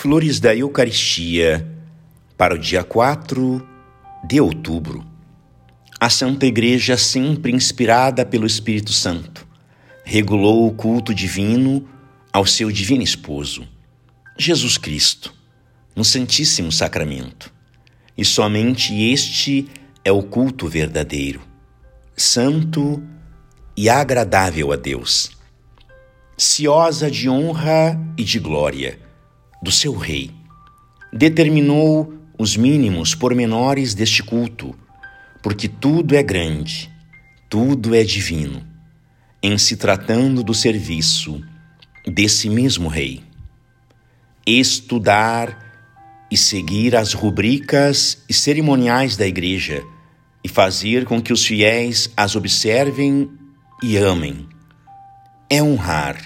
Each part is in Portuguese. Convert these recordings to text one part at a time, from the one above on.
Flores da Eucaristia para o dia 4 de outubro. A Santa Igreja, sempre inspirada pelo Espírito Santo, regulou o culto divino ao seu divino esposo, Jesus Cristo, no Santíssimo Sacramento. E somente este é o culto verdadeiro, santo e agradável a Deus, ciosa de honra e de glória do seu rei. Determinou os mínimos pormenores deste culto, porque tudo é grande, tudo é divino, em se tratando do serviço desse mesmo rei. Estudar e seguir as rubricas e cerimoniais da Igreja e fazer com que os fiéis as observem e amem é honrar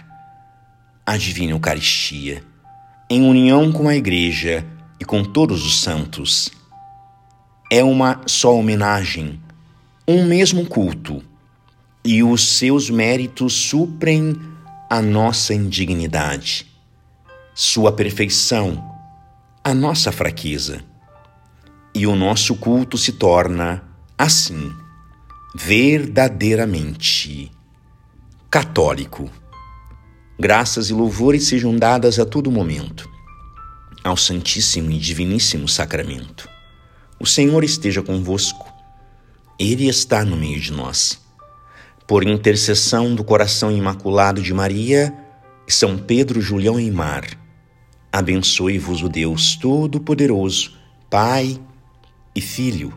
a Divina Eucaristia em união com a Igreja e com todos os santos. É uma só homenagem, um mesmo culto, e os seus méritos suprem a nossa indignidade, sua perfeição, a nossa fraqueza. E o nosso culto se torna, assim, verdadeiramente católico. Graças e louvores sejam dadas a todo momento ao Santíssimo e Diviníssimo Sacramento. O Senhor esteja convosco, Ele está no meio de nós. Por intercessão do coração imaculado de Maria São Pedro Julião e Mar, abençoe-vos o Deus Todo-Poderoso, Pai e Filho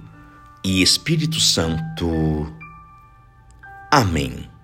e Espírito Santo. Amém.